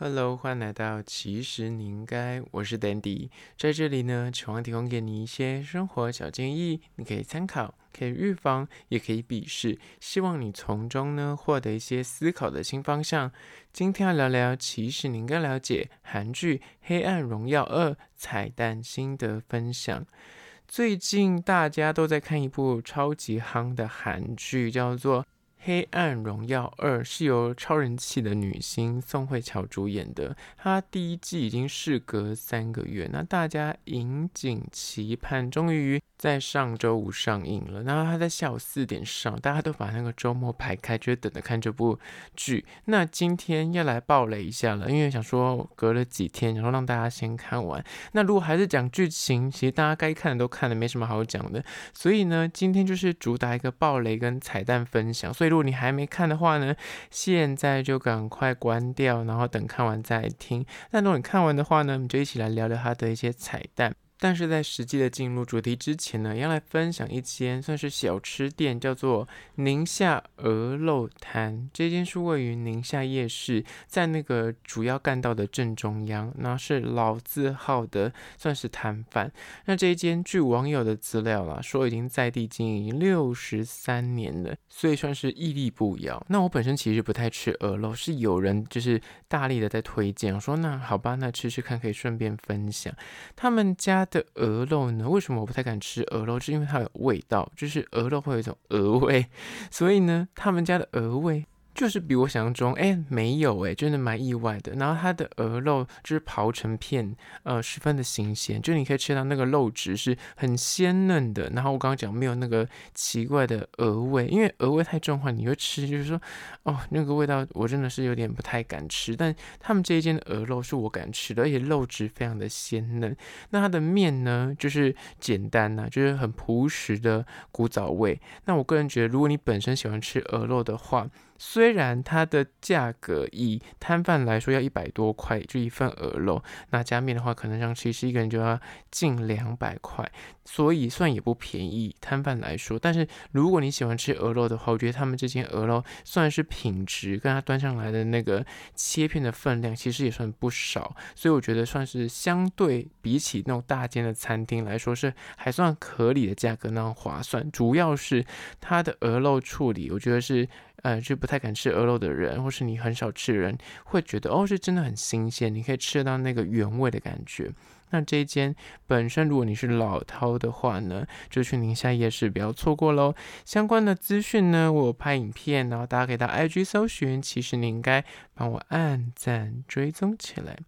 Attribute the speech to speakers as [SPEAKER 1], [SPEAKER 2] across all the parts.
[SPEAKER 1] Hello，欢迎来到其实你应该，我是 Dandy，在这里呢，希望提供给你一些生活小建议，你可以参考，可以预防，也可以鄙视，希望你从中呢获得一些思考的新方向。今天要聊聊，其实你应该了解韩剧《黑暗荣耀二》彩蛋心得分享。最近大家都在看一部超级夯的韩剧，叫做。《黑暗荣耀二》是由超人气的女星宋慧乔主演的，她第一季已经事隔三个月，那大家引颈期盼，终于。在上周五上映了，然后她在下午四点上，大家都把那个周末排开，就等着看这部剧。那今天要来爆雷一下了，因为想说隔了几天，然后让大家先看完。那如果还是讲剧情，其实大家该看的都看了，没什么好讲的。所以呢，今天就是主打一个爆雷跟彩蛋分享。所以如果你还没看的话呢，现在就赶快关掉，然后等看完再听。那如果你看完的话呢，我们就一起来聊聊它的一些彩蛋。但是在实际的进入主题之前呢，要来分享一间算是小吃店，叫做宁夏鹅肉摊。这间是位于宁夏夜市，在那个主要干道的正中央，那是老字号的，算是摊贩。那这一间据网友的资料啦，说已经在地经营六十三年了，所以算是屹立不摇。那我本身其实不太吃鹅肉，是有人就是大力的在推荐，我说那好吧，那吃吃看，可以顺便分享他们家。的鹅肉呢？为什么我不太敢吃鹅肉？是因为它有味道，就是鹅肉会有一种鹅味，所以呢，他们家的鹅味。就是比我想象中，哎，没有哎，真的蛮意外的。然后它的鹅肉就是刨成片，呃，十分的新鲜，就你可以吃到那个肉质是很鲜嫩的。然后我刚刚讲没有那个奇怪的鹅味，因为鹅味太重的话，你会吃就是说，哦，那个味道我真的是有点不太敢吃。但他们这一间的鹅肉是我敢吃的，而且肉质非常的鲜嫩。那它的面呢，就是简单呐、就是很朴实的古早味。那我个人觉得，如果你本身喜欢吃鹅肉的话，虽然它的价格以摊贩来说要一百多块就一份鹅肉，那加面的话可能像其实一个人就要近两百块，所以算也不便宜。摊贩来说，但是如果你喜欢吃鹅肉的话，我觉得他们这间鹅肉算是品质，跟它端上来的那个切片的分量其实也算不少，所以我觉得算是相对比起那种大间的餐厅来说是还算合理的价格，那样划算。主要是它的鹅肉处理，我觉得是。呃，就不太敢吃鹅肉的人，或是你很少吃人，会觉得哦，是真的很新鲜，你可以吃到那个原味的感觉。那这一间本身，如果你是老饕的话呢，就去宁夏夜市，不要错过喽。相关的资讯呢，我有拍影片，然后大家可以到 IG 搜寻，其实你应该帮我按赞追踪起来。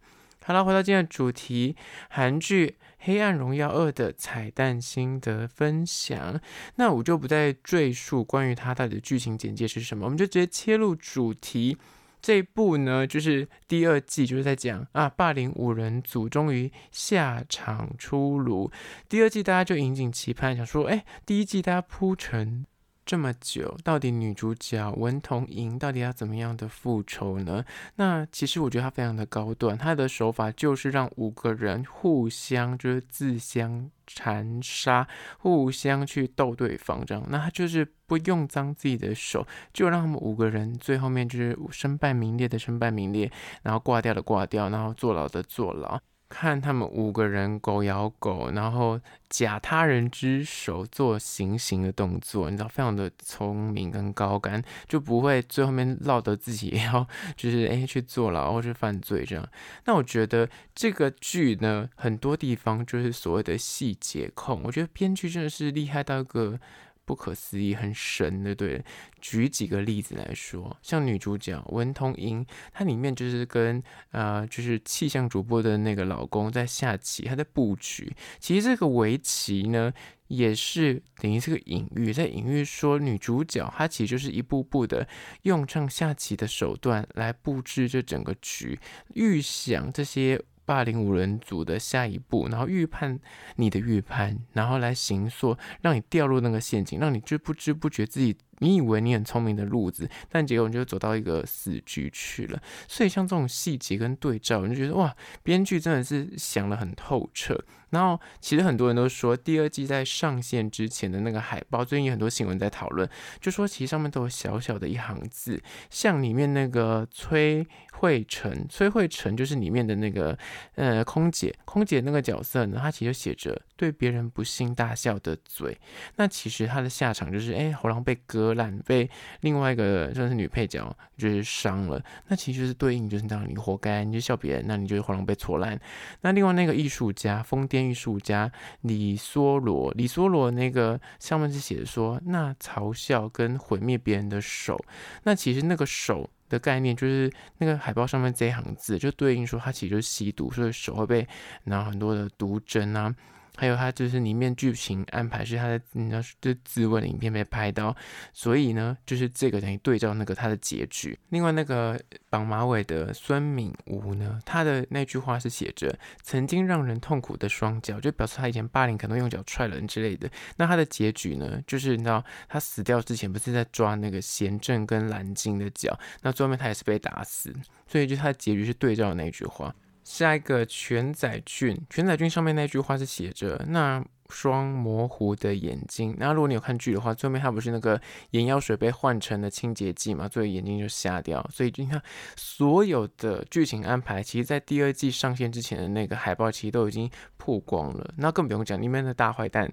[SPEAKER 1] 好了，回到今天的主题，韩剧《黑暗荣耀二》的彩蛋心得分享。那我就不再赘述关于它到底的剧情简介是什么，我们就直接切入主题。这一部呢，就是第二季，就是在讲啊，霸凌五人组终于下场出炉。第二季大家就引颈期盼，想说，哎，第一季大家铺成。这么久，到底女主角文同莹到底要怎么样的复仇呢？那其实我觉得她非常的高端，她的手法就是让五个人互相就是自相残杀，互相去斗对方这样。那她就是不用脏自己的手，就让他们五个人最后面就是身败名裂的身败名裂，然后挂掉的挂掉，然后坐牢的坐牢。看他们五个人狗咬狗，然后假他人之手做行刑的动作，你知道非常的聪明跟高干，就不会最后面落得自己也要就是诶 去坐牢或是犯罪这样。那我觉得这个剧呢，很多地方就是所谓的细节控，我觉得编剧真的是厉害到一个。不可思议，很神的，对。举几个例子来说，像女主角文通英，她里面就是跟呃，就是气象主播的那个老公在下棋，她在布局。其实这个围棋呢，也是等于是个隐喻，在隐喻说女主角她其实就是一步步的用上下棋的手段来布置这整个局，预想这些。霸凌五人组的下一步，然后预判你的预判，然后来行说，让你掉入那个陷阱，让你就不知不觉自己你以为你很聪明的路子，但结果你就走到一个死局去了。所以像这种细节跟对照，你就觉得哇，编剧真的是想得很透彻。然后，其实很多人都说，第二季在上线之前的那个海报，最近有很多新闻在讨论，就说其实上面都有小小的一行字，像里面那个崔慧成，崔慧成就是里面的那个呃空姐，空姐那个角色呢，她其实写着对别人不幸大笑的嘴，那其实她的下场就是哎喉咙被割烂，被另外一个算是女配角就是伤了，那其实是对应就是这样，你活该，你就笑别人，那你就喉咙被戳烂。那另外那个艺术家疯癫。艺术家李梭罗，李梭罗那个上面是写的说，那嘲笑跟毁灭别人的手，那其实那个手的概念就是那个海报上面这一行字，就对应说他其实就是吸毒，所以手会被拿很多的毒针啊。还有他就是里面剧情安排是他的，你知道，就自问影片被拍到，所以呢，就是这个等于对照那个他的结局。另外那个绑马尾的孙敏吾呢，他的那句话是写着“曾经让人痛苦的双脚”，就表示他以前霸凌可能用脚踹人之类的。那他的结局呢，就是你知道他死掉之前不是在抓那个贤正跟蓝鲸的脚，那最后面他也是被打死，所以就他的结局是对照那句话。下一个全仔俊，全仔俊上面那句话是写着那双模糊的眼睛。那如果你有看剧的话，最后面他不是那个眼药水被换成了清洁剂嘛，所以眼睛就瞎掉。所以你看所有的剧情安排，其实在第二季上线之前的那个海报，其实都已经曝光了。那更不用讲里面的大坏蛋。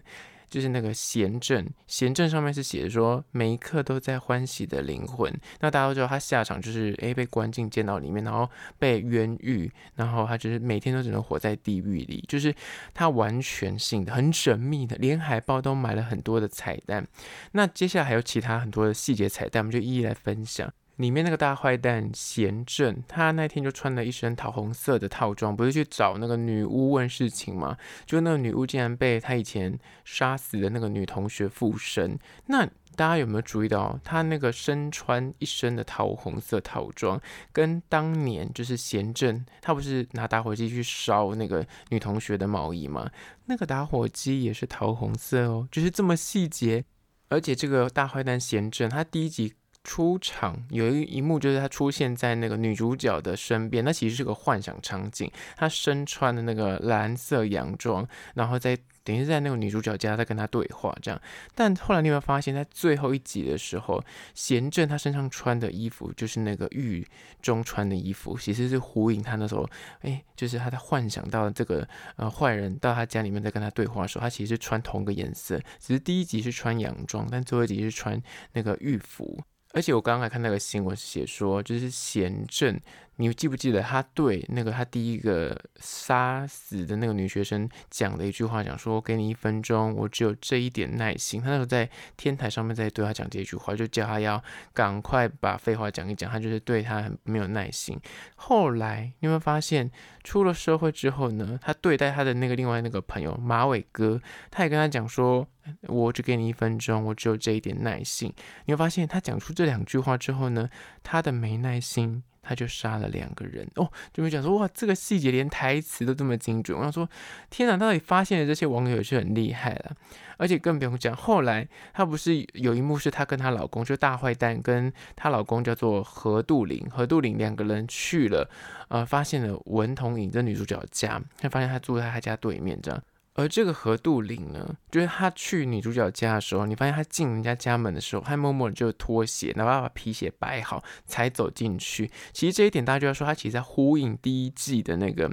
[SPEAKER 1] 就是那个贤正，贤正上面是写的说每一刻都在欢喜的灵魂。那大家都知道他下场就是诶被关进监牢里面，然后被冤狱，然后他就是每天都只能活在地狱里。就是他完全性的很神秘的，连海报都埋了很多的彩蛋。那接下来还有其他很多的细节彩蛋，我们就一一来分享。里面那个大坏蛋贤正，他那天就穿了一身桃红色的套装，不是去找那个女巫问事情吗？就那个女巫竟然被他以前杀死的那个女同学附身。那大家有没有注意到，他那个身穿一身的桃红色套装，跟当年就是贤正，他不是拿打火机去烧那个女同学的毛衣吗？那个打火机也是桃红色哦，就是这么细节。而且这个大坏蛋贤正，他第一集。出场有一一幕，就是他出现在那个女主角的身边，那其实是个幻想场景。他身穿的那个蓝色洋装，然后在等于是在那个女主角家在跟他对话这样。但后来你有没有发现，在最后一集的时候，贤正他身上穿的衣服就是那个狱中穿的衣服，其实是呼应他那时候，哎，就是他在幻想到这个呃坏人到他家里面在跟他对话的时候，他其实是穿同个颜色，只是第一集是穿洋装，但最后一集是穿那个狱服。而且我刚刚还看那个新闻，写说就是贤镇，你记不记得他对那个他第一个杀死的那个女学生讲的一句话，讲说给你一分钟，我只有这一点耐心。他那时候在天台上面在对他讲这一句话，就叫他要赶快把废话讲一讲，他就是对他很没有耐心。后来你有没有发现，出了社会之后呢，他对待他的那个另外那个朋友马尾哥，他也跟他讲说。我只给你一分钟，我只有这一点耐心。你会发现，他讲出这两句话之后呢，他的没耐心，他就杀了两个人哦。就会讲说，哇，这个细节连台词都这么精准。我想说，天哪，到底发现的这些网友也是很厉害了。而且更不用讲，后来他不是有一幕是她跟她老公，就大坏蛋跟她老公叫做何杜林，何杜林两个人去了，呃，发现了文同颖这女主角家，他发现她住在他家对面这样。而这个何杜林呢，就是他去女主角家的时候，你发现他进人家家门的时候，他默默的就脱鞋，哪怕把皮鞋摆好才走进去。其实这一点大家就要说，他其实在呼应第一季的那个，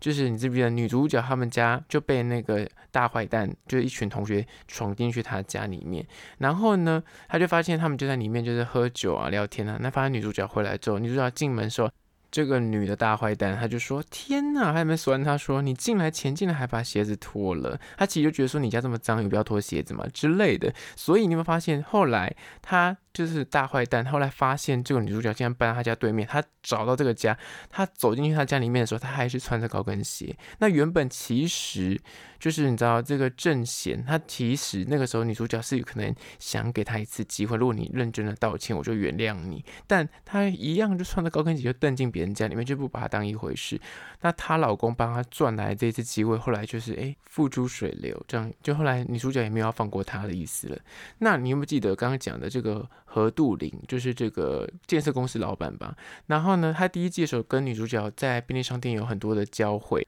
[SPEAKER 1] 就是你记不记得女主角他们家就被那个大坏蛋，就是一群同学闯进去他家里面，然后呢，他就发现他们就在里面就是喝酒啊、聊天啊。那发现女主角回来之后，女主角进门的时候。这个女的大坏蛋，她就说：“天哪！”还没说完，她说：“你进来前进来还把鞋子脱了。”她其实就觉得说：“你家这么脏，有必要脱鞋子吗？”之类的。所以你有没有发现，后来她就是大坏蛋。后来发现这个女主角竟然搬到他家对面，他找到这个家，他走进去他家里面的时候，他还是穿着高跟鞋。那原本其实就是你知道这个正贤，他其实那个时候女主角是有可能想给他一次机会，如果你认真的道歉，我就原谅你。但他一样就穿着高跟鞋就蹬进别人家里面，就不把他当一回事。那她老公帮他赚来这次机会，后来就是哎付诸水流，这样就后来女主角也没有要放过他的意思了。那你有没有记得刚刚讲的这个何杜林，就是这个建设公司老板吧？然后呢，他第一季的时候跟女主角在便利商店有很多的交汇。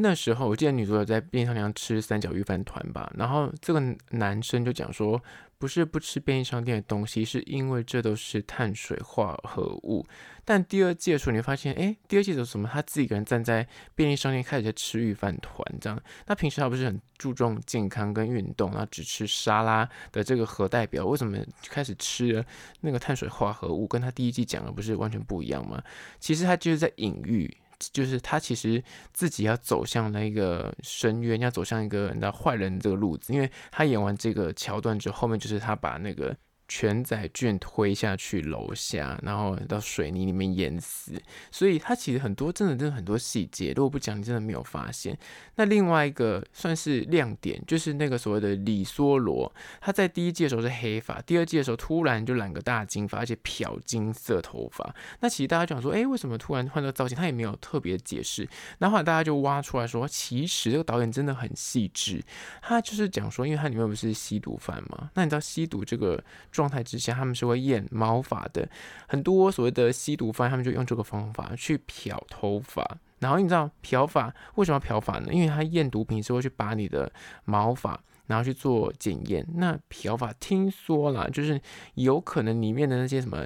[SPEAKER 1] 那时候我记得女主角在便利商店吃三角御饭团吧，然后这个男生就讲说，不是不吃便利商店的东西，是因为这都是碳水化合物。但第二季的时候，你会发现，哎，第二季的时候什么？他自己一个人站在便利商店开始在吃御饭团，这样。那平时他不是很注重健康跟运动，然后只吃沙拉的这个核代表，为什么开始吃那个碳水化合物？跟他第一季讲的不是完全不一样吗？其实他就是在隐喻。就是他其实自己要走向那个深渊，要走向一个那坏人这个路子，因为他演完这个桥段之后，后面就是他把那个。全载卷推下去楼下，然后到水泥里面淹死。所以他其实很多，真的真的很多细节，如果不讲，你真的没有发现。那另外一个算是亮点，就是那个所谓的李梭罗，他在第一季的时候是黑发，第二季的时候突然就染个大金发，而且漂金色头发。那其实大家讲说，哎，为什么突然换这个造型？他也没有特别解释。然后，后来大家就挖出来说，其实这个导演真的很细致，他就是讲说，因为他里面不是吸毒犯嘛，那你知道吸毒这个。状态之下，他们是会验毛发的。很多所谓的吸毒犯，他们就用这个方法去漂头发。然后你知道漂发为什么要漂发呢？因为他验毒品是会去把你的毛发。然后去做检验，那漂发听说啦，就是有可能里面的那些什么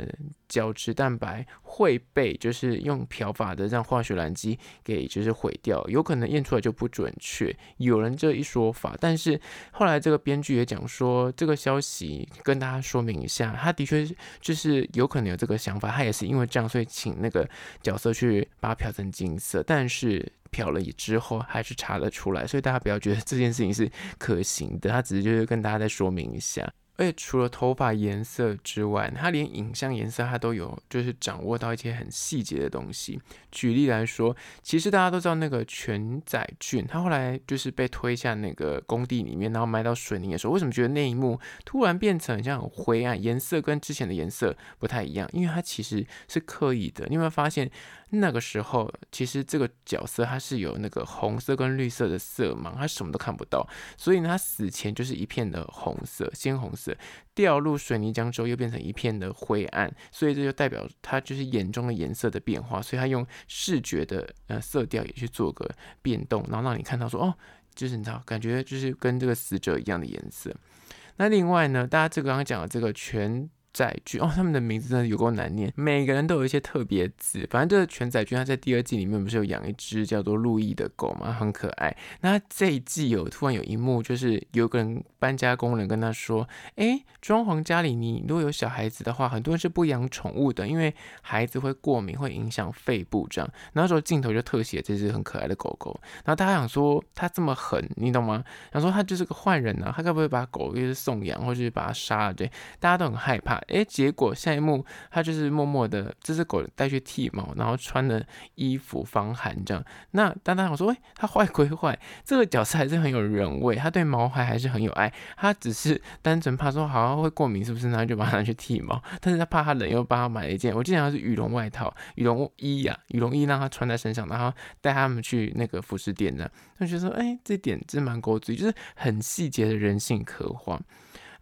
[SPEAKER 1] 角质蛋白会被就是用漂发的这样化学染剂给就是毁掉，有可能验出来就不准确，有人这一说法。但是后来这个编剧也讲说，这个消息跟大家说明一下，他的确就是有可能有这个想法，他也是因为这样，所以请那个角色去把它漂成金色，但是。漂了之后还是查得出来，所以大家不要觉得这件事情是可行的，他只是就是跟大家再说明一下。而且除了头发颜色之外，他连影像颜色他都有，就是掌握到一些很细节的东西。举例来说，其实大家都知道那个全宰俊，他后来就是被推下那个工地里面，然后埋到水泥的时候，为什么觉得那一幕突然变成很像很灰暗，颜色跟之前的颜色不太一样？因为他其实是刻意的。你有没有发现？那个时候，其实这个角色他是有那个红色跟绿色的色盲，他什么都看不到，所以呢，他死前就是一片的红色，鲜红色，掉入水泥浆之后又变成一片的灰暗，所以这就代表他就是眼中的颜色的变化，所以他用视觉的呃色调也去做个变动，然后让你看到说哦，就是你知道，感觉就是跟这个死者一样的颜色。那另外呢，大家这个刚刚讲的这个全。载具哦，他们的名字真的有够难念，每个人都有一些特别字。反正这个全载具他在第二季里面不是有养一只叫做路易的狗吗？很可爱。那这一季有突然有一幕，就是有个人搬家工人跟他说：“哎，装潢家里你如果有小孩子的话，很多人是不养宠物的，因为孩子会过敏，会影响肺部这样。”然后说镜头就特写这只很可爱的狗狗。然后大家想说他这么狠，你懂吗？想说他就是个坏人啊，他该不会把狗就是送养，或是把它杀了？对，大家都很害怕。哎，结果下一幕，他就是默默的这只狗带去剃毛，然后穿的衣服防寒这样。那丹丹我说，哎，他坏归坏，这个角色还是很有人味，他对毛孩还是很有爱。他只是单纯怕说好像会过敏，是不是？然后就把它去剃毛。但是他怕他冷，又帮他买了一件，我记得好像是羽绒外套、羽绒衣呀、啊，羽绒衣让他穿在身上，然后带他们去那个服饰店呢。他就说，哎，这点真蛮勾嘴，就是很细节的人性刻画。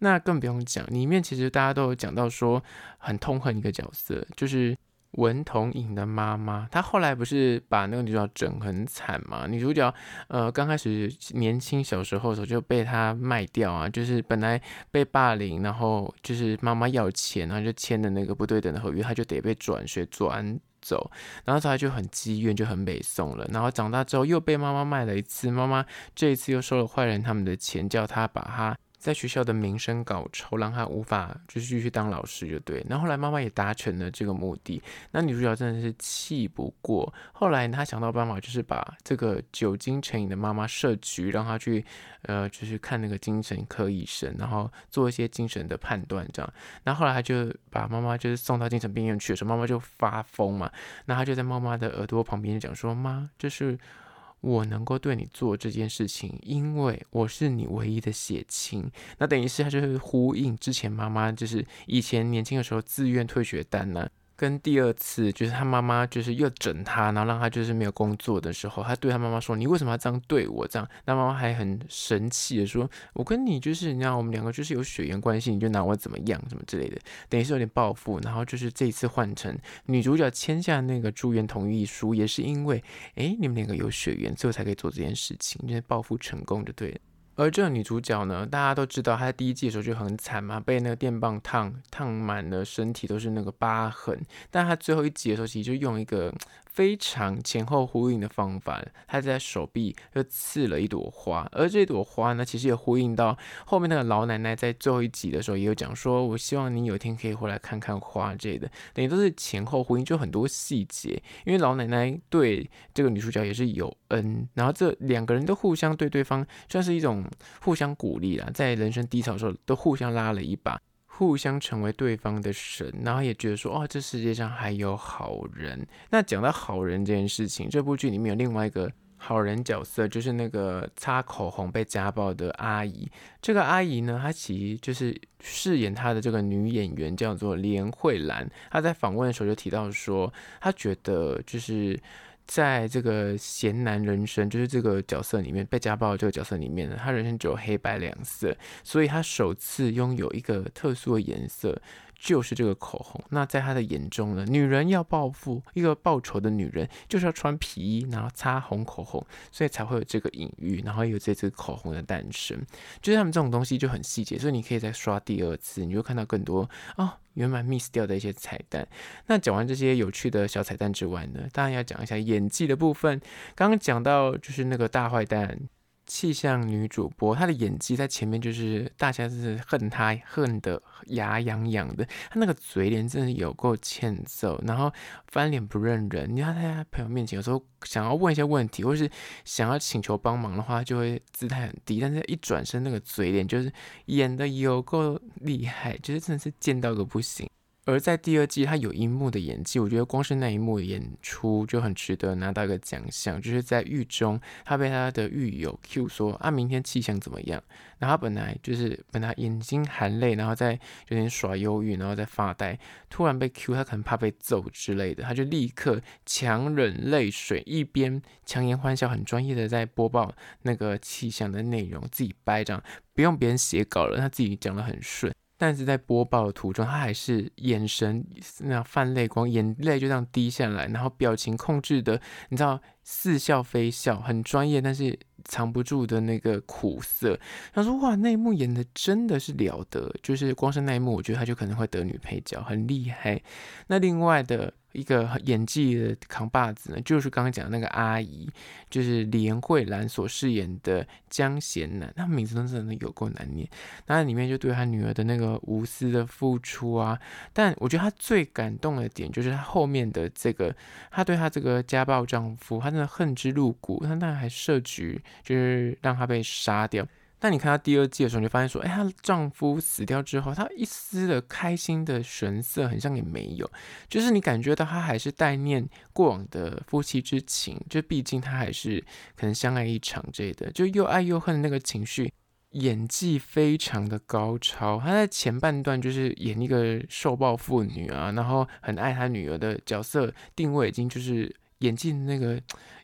[SPEAKER 1] 那更不用讲，里面其实大家都有讲到说很痛恨一个角色，就是文同影的妈妈。她后来不是把那个女主角整很惨嘛？女主角呃刚开始年轻小时候的时候就被她卖掉啊，就是本来被霸凌，然后就是妈妈要钱，然后就签的那个不对等的合约，她就得被转学转走，然后她就很积怨，就很美送了。然后长大之后又被妈妈卖了一次，妈妈这一次又收了坏人他们的钱，叫她把她。在学校的名声搞臭，让他无法就是继续当老师，就对。然后来妈妈也达成了这个目的，那女主角真的是气不过。后来她想到办法，就是把这个酒精成瘾的妈妈设局，让她去呃，就是看那个精神科医生，然后做一些精神的判断，这样。然后后来她就把妈妈就是送到精神病院去的时候，妈妈就发疯嘛。那她就在妈妈的耳朵旁边讲说：“妈，这是。”我能够对你做这件事情，因为我是你唯一的血亲。那等于是他就是呼应之前妈妈就是以前年轻的时候自愿退学单呢。跟第二次就是他妈妈就是又整他，然后让他就是没有工作的时候，他对他妈妈说：“你为什么要这样对我？”这样，那妈妈还很生气的说：“我跟你就是，你知道我们两个就是有血缘关系，你就拿我怎么样，什么之类的，等于是有点报复。”然后就是这一次换成女主角签下那个住院同意书，也是因为哎你们两个有血缘，所以才可以做这件事情，就是报复成功就对了。而这个女主角呢，大家都知道，她在第一季的时候就很惨嘛，被那个电棒烫烫满了身体，都是那个疤痕。但她最后一集的时候，其实就用一个。非常前后呼应的方法，他在手臂又刺了一朵花，而这朵花呢，其实也呼应到后面那个老奶奶在最后一集的时候也有讲说，我希望你有一天可以回来看看花这类的，等于都是前后呼应，就很多细节。因为老奶奶对这个女主角也是有恩，然后这两个人都互相对对方算是一种互相鼓励啦，在人生低潮的时候都互相拉了一把。互相成为对方的神，然后也觉得说，哦，这世界上还有好人。那讲到好人这件事情，这部剧里面有另外一个好人角色，就是那个擦口红被家暴的阿姨。这个阿姨呢，她其实就是饰演她的这个女演员叫做连慧兰。她在访问的时候就提到说，她觉得就是。在这个贤男人生，就是这个角色里面被家暴的这个角色里面呢，他人生只有黑白两色，所以他首次拥有一个特殊的颜色。就是这个口红。那在他的眼中呢，女人要报复，一个报仇的女人就是要穿皮衣，然后擦红口红，所以才会有这个隐喻，然后有这支口红的诞生。就是他们这种东西就很细节，所以你可以再刷第二次，你就看到更多哦，原本 miss 掉的一些彩蛋。那讲完这些有趣的小彩蛋之外呢，当然要讲一下演技的部分。刚刚讲到就是那个大坏蛋。气象女主播，她的演技在前面就是大家是恨她恨得牙痒痒的，她那个嘴脸真的有够欠揍，然后翻脸不认人。你看她在朋友面前有时候想要问一些问题，或是想要请求帮忙的话，就会姿态很低，但是一转身那个嘴脸就是演得有够厉害，就是真的是贱到个不行。而在第二季，他有一幕的演技，我觉得光是那一幕演出就很值得拿到一个奖项。就是在狱中，他被他的狱友 Q 说：“啊，明天气象怎么样？”然后他本来就是本来眼睛含泪，然后在有点耍忧郁，然后在发呆。突然被 Q，他可能怕被揍之类的，他就立刻强忍泪水，一边强颜欢笑，很专业的在播报那个气象的内容，自己掰这样，不用别人写稿了，他自己讲得很顺。但是在播报的途中，他还是眼神那样泛泪光，眼泪就这样滴下来，然后表情控制的，你知道似笑非笑，很专业，但是藏不住的那个苦涩。他说：“哇，那一幕演的真的是了得，就是光是那一幕，我觉得他就可能会得女配角，很厉害。”那另外的。一个演技的扛把子呢，就是刚刚讲的那个阿姨，就是连慧兰所饰演的江贤南，他名字真的有够难念。那里面就对他女儿的那个无私的付出啊，但我觉得他最感动的点就是他后面的这个，他对他这个家暴丈夫，他真的恨之入骨，他那还设局就是让他被杀掉。但你看她第二季的时候，你就发现说，哎，她丈夫死掉之后，她一丝的开心的神色，很像也没有，就是你感觉到她还是带念过往的夫妻之情，就毕竟她还是可能相爱一场之类的，就又爱又恨的那个情绪，演技非常的高超。她在前半段就是演一个受暴妇女啊，然后很爱她女儿的角色定位，已经就是演技那个。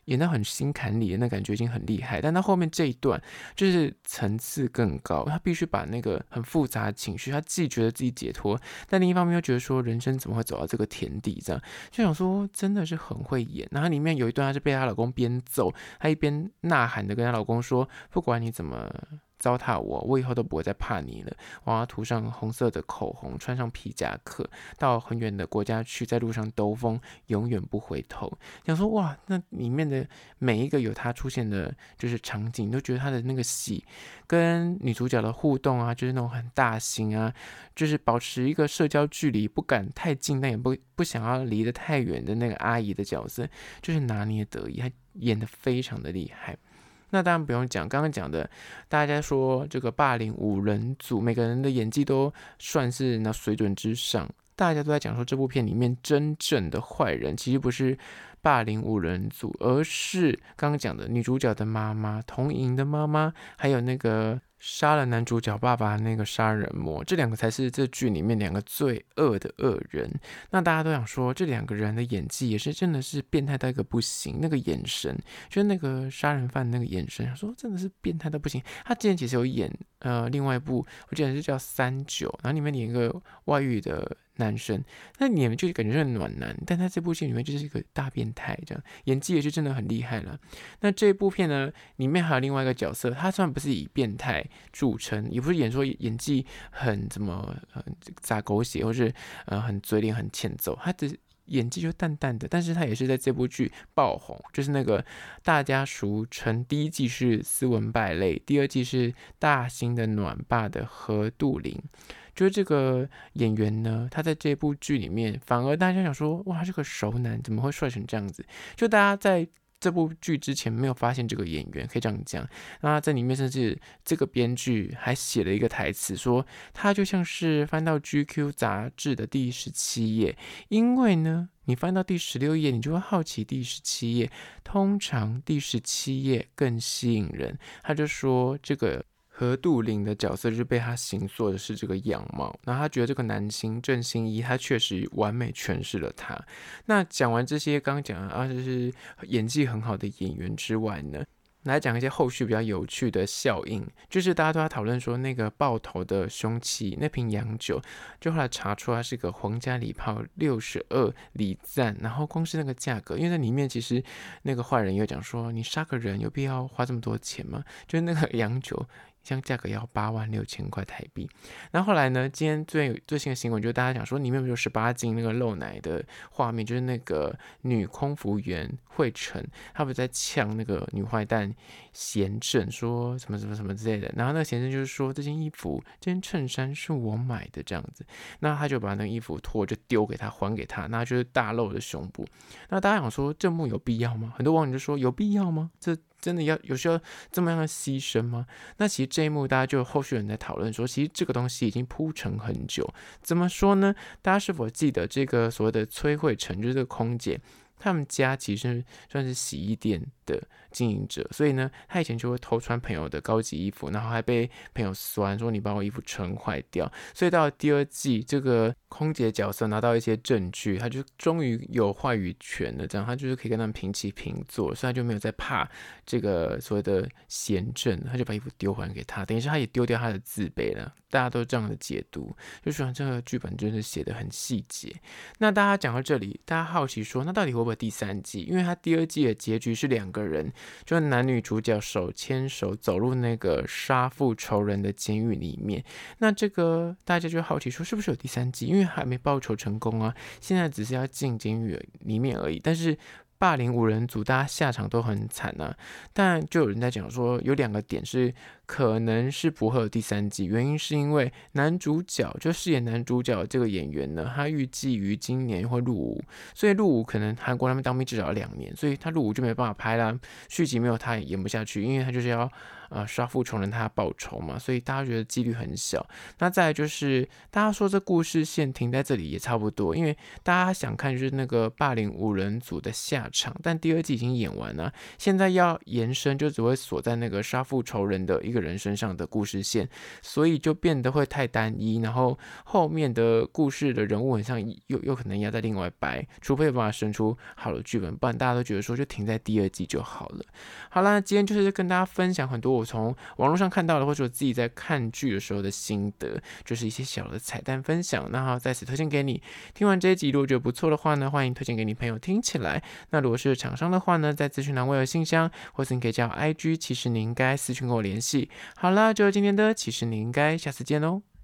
[SPEAKER 1] 演到很心坎里的那感觉已经很厉害，但他后面这一段就是层次更高，他必须把那个很复杂的情绪，他既觉得自己解脱，但另一方面又觉得说人生怎么会走到这个田地这样，就想说真的是很会演。然后里面有一段，她是被她老公边揍，她一边呐喊的跟她老公说，不管你怎么糟蹋我，我以后都不会再怕你了。我要涂上红色的口红，穿上皮夹克，到很远的国家去，在路上兜风，永远不回头。想说哇，那里面的每一个有他出现的，就是场景，都觉得他的那个戏跟女主角的互动啊，就是那种很大型啊，就是保持一个社交距离，不敢太近，但也不不想要离得太远的那个阿姨的角色，就是拿捏得宜，他演得非常的厉害。那当然不用讲，刚刚讲的，大家说这个霸凌五人组，每个人的演技都算是那水准之上。大家都在讲说，这部片里面真正的坏人其实不是霸凌五人组，而是刚刚讲的女主角的妈妈、童莹的妈妈，还有那个。杀了男主角爸爸那个杀人魔，这两个才是这剧里面两个最恶的恶人。那大家都想说，这两个人的演技也是真的是变态到一个不行。那个眼神，就是那个杀人犯那个眼神，说真的是变态到不行。他之前其实有演呃另外一部，我记得是叫《三九》，然后里面演一个外遇的。男生，那你们就感觉是暖男，但他这部戏里面就是一个大变态，这样演技也是真的很厉害了。那这部片呢，里面还有另外一个角色，他虽然不是以变态著称，也不是演说演技很怎么呃撒狗血，或是呃很嘴脸很欠揍，他的演技就淡淡的，但是他也是在这部剧爆红，就是那个大家俗称第一季是斯文败类，第二季是大型的暖爸的何杜林。就是这个演员呢，他在这部剧里面，反而大家想说，哇，这个熟男怎么会帅成这样子？就大家在这部剧之前没有发现这个演员，可以这样讲。那在里面，甚至这个编剧还写了一个台词，说他就像是翻到 GQ 杂志的第十七页，因为呢，你翻到第十六页，你就会好奇第十七页，通常第十七页更吸引人。他就说这个。何杜林的角色就是被他形塑的是这个样貌，那他觉得这个男星郑兴一，他确实完美诠释了他。那讲完这些刚刚讲啊，就是演技很好的演员之外呢，来讲一些后续比较有趣的效应，就是大家都在讨论说那个爆头的凶器那瓶洋酒，就后来查出来是个皇家礼炮六十二礼赞，然后光是那个价格，因为在里面其实那个坏人又讲说，你杀个人有必要花这么多钱吗？就是那个洋酒。像价格要八万六千块台币，然后来呢？今天最最新的新闻就是大家讲说，里面不有十八禁那个露奶的画面，就是那个女空服员惠晨，她不是在呛那个女坏蛋贤正，说什么什么什么之类的。然后那个贤正就是说，这件衣服、这件衬衫是我买的这样子，那他就把那个衣服脱就丢给他，还给他，那就是大露的胸部。那大家想说，这幕有必要吗？很多网友就说，有必要吗？这真的要有时候这么样的牺牲吗？那其实这一幕大家就后续人在讨论说，其实这个东西已经铺陈很久。怎么说呢？大家是否记得这个所谓的崔慧成，就是这个空姐，他们家其实算是洗衣店的经营者，所以呢，他以前就会偷穿朋友的高级衣服，然后还被朋友酸说，你把我衣服撑坏掉。所以到了第二季，这个空姐角色拿到一些证据，他就终于有话语权了，这样他就是可以跟他们平起平坐，所以他就没有再怕这个所谓的贤正，他就把衣服丢还给他，等于是他也丢掉他的自卑了。大家都这样的解读，就说这个剧本真的写的很细节。那大家讲到这里，大家好奇说，那到底会不会第三季？因为他第二季的结局是两个个人，就男女主角手牵手走入那个杀父仇人的监狱里面。那这个大家就好奇说，是不是有第三季？因为还没报仇成功啊，现在只是要进监狱里面而已。但是。霸凌五人组，大家下场都很惨呐、啊。但就有人在讲说，有两个点是可能是不会有第三季，原因是因为男主角就饰演男主角这个演员呢，他预计于今年会入伍，所以入伍可能韩国那边当兵至少两年，所以他入伍就没办法拍啦。续集没有他也演不下去，因为他就是要。呃，杀父仇人，他要报仇嘛，所以大家觉得几率很小。那再就是，大家说这故事线停在这里也差不多，因为大家想看就是那个霸凌五人组的下场，但第二季已经演完了，现在要延伸就只会锁在那个杀父仇人的一个人身上的故事线，所以就变得会太单一，然后后面的故事的人物很像又又可能要在另外掰，除非有办法生出好的剧本，不然大家都觉得说就停在第二季就好了。好了，今天就是跟大家分享很多。我从网络上看到的，或者我自己在看剧的时候的心得，就是一些小的彩蛋分享，那好，在此推荐给你。听完这一集，如果觉得不错的话呢，欢迎推荐给你朋友听起来。那如果是厂商的话呢，在咨询栏我有信箱，或是你可以加我 IG，其实你应该私信跟我联系。好了，就是今天的，其实你应该下次见喽。